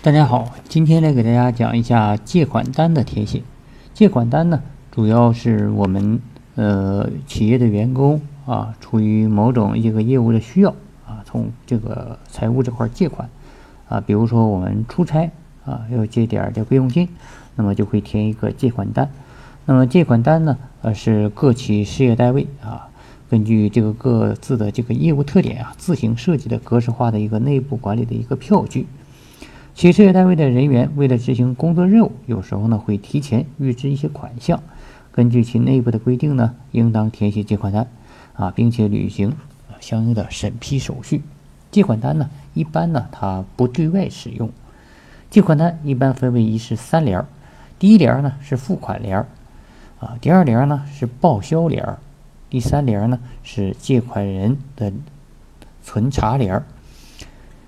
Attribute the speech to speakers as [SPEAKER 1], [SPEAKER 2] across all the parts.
[SPEAKER 1] 大家好，今天来给大家讲一下借款单的填写。借款单呢，主要是我们呃企业的员工啊，出于某种一个业务的需要啊，从这个财务这块借款啊，比如说我们出差啊，要借点儿这备用金，那么就会填一个借款单。那么借款单呢，呃，是各企事业单位啊，根据这个各自的这个业务特点啊，自行设计的格式化的一个内部管理的一个票据。企事业单位的人员为了执行工作任务，有时候呢会提前预支一些款项，根据其内部的规定呢，应当填写借款单啊，并且履行相应的审批手续。借款单呢，一般呢它不对外使用。借款单一般分为一式三联儿，第一联儿呢是付款联儿，啊，第二联儿呢是报销联儿，第三联儿呢是借款人的存查联儿。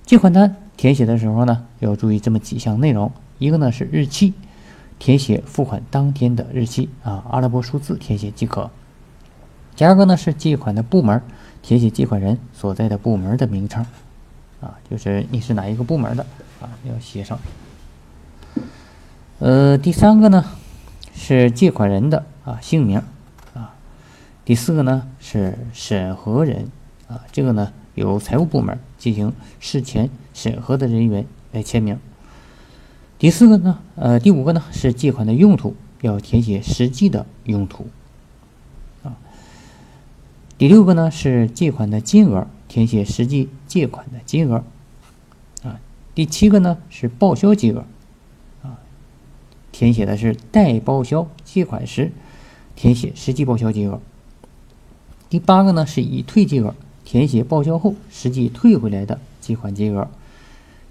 [SPEAKER 1] 借款单。填写的时候呢，要注意这么几项内容。一个呢是日期，填写付款当天的日期啊，阿拉伯数字填写即可。第二个呢是借款的部门，填写借款人所在的部门的名称啊，就是你是哪一个部门的啊，要写上。呃，第三个呢是借款人的啊姓名啊，第四个呢是审核人啊，这个呢。由财务部门进行事前审核的人员来签名。第四个呢，呃，第五个呢是借款的用途，要填写实际的用途。啊，第六个呢是借款的金额，填写实际借款的金额。啊，第七个呢是报销金额，啊，填写的是待报销借款时填写实际报销金额。第八个呢是已退金额。填写报销后实际退回来的借款金额。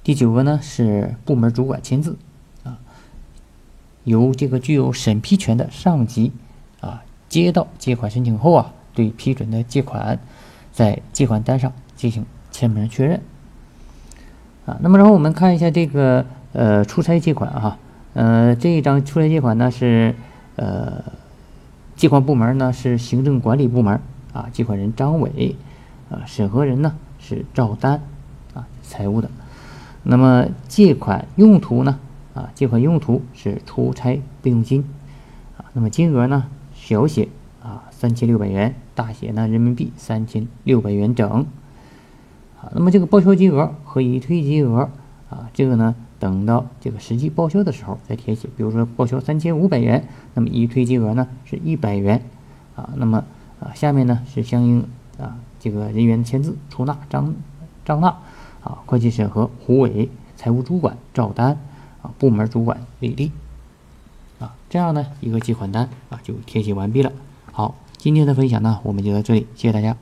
[SPEAKER 1] 第九个呢是部门主管签字，啊，由这个具有审批权的上级啊接到借款申请后啊，对批准的借款在借款单上进行签名确认。啊，那么然后我们看一下这个呃出差借款哈，呃这一张出差借款呢是呃借款部门呢是行政管理部门啊，借款人张伟。啊，审核人呢是赵丹，啊，财务的。那么借款用途呢？啊，借款用途是出差备用金，啊，那么金额呢，小写啊三千六百元，大写呢人民币三千六百元整。啊，那么这个报销金额和已退金额，啊，这个呢等到这个实际报销的时候再填写。比如说报销三千五百元，那么已退金额呢是一百元，啊，那么啊下面呢是相应啊。这个人员签字，出纳张张纳，啊，会计审核胡伟，财务主管赵丹，啊，部门主管李丽，啊，这样呢，一个借款单啊就填写完毕了。好，今天的分享呢，我们就到这里，谢谢大家。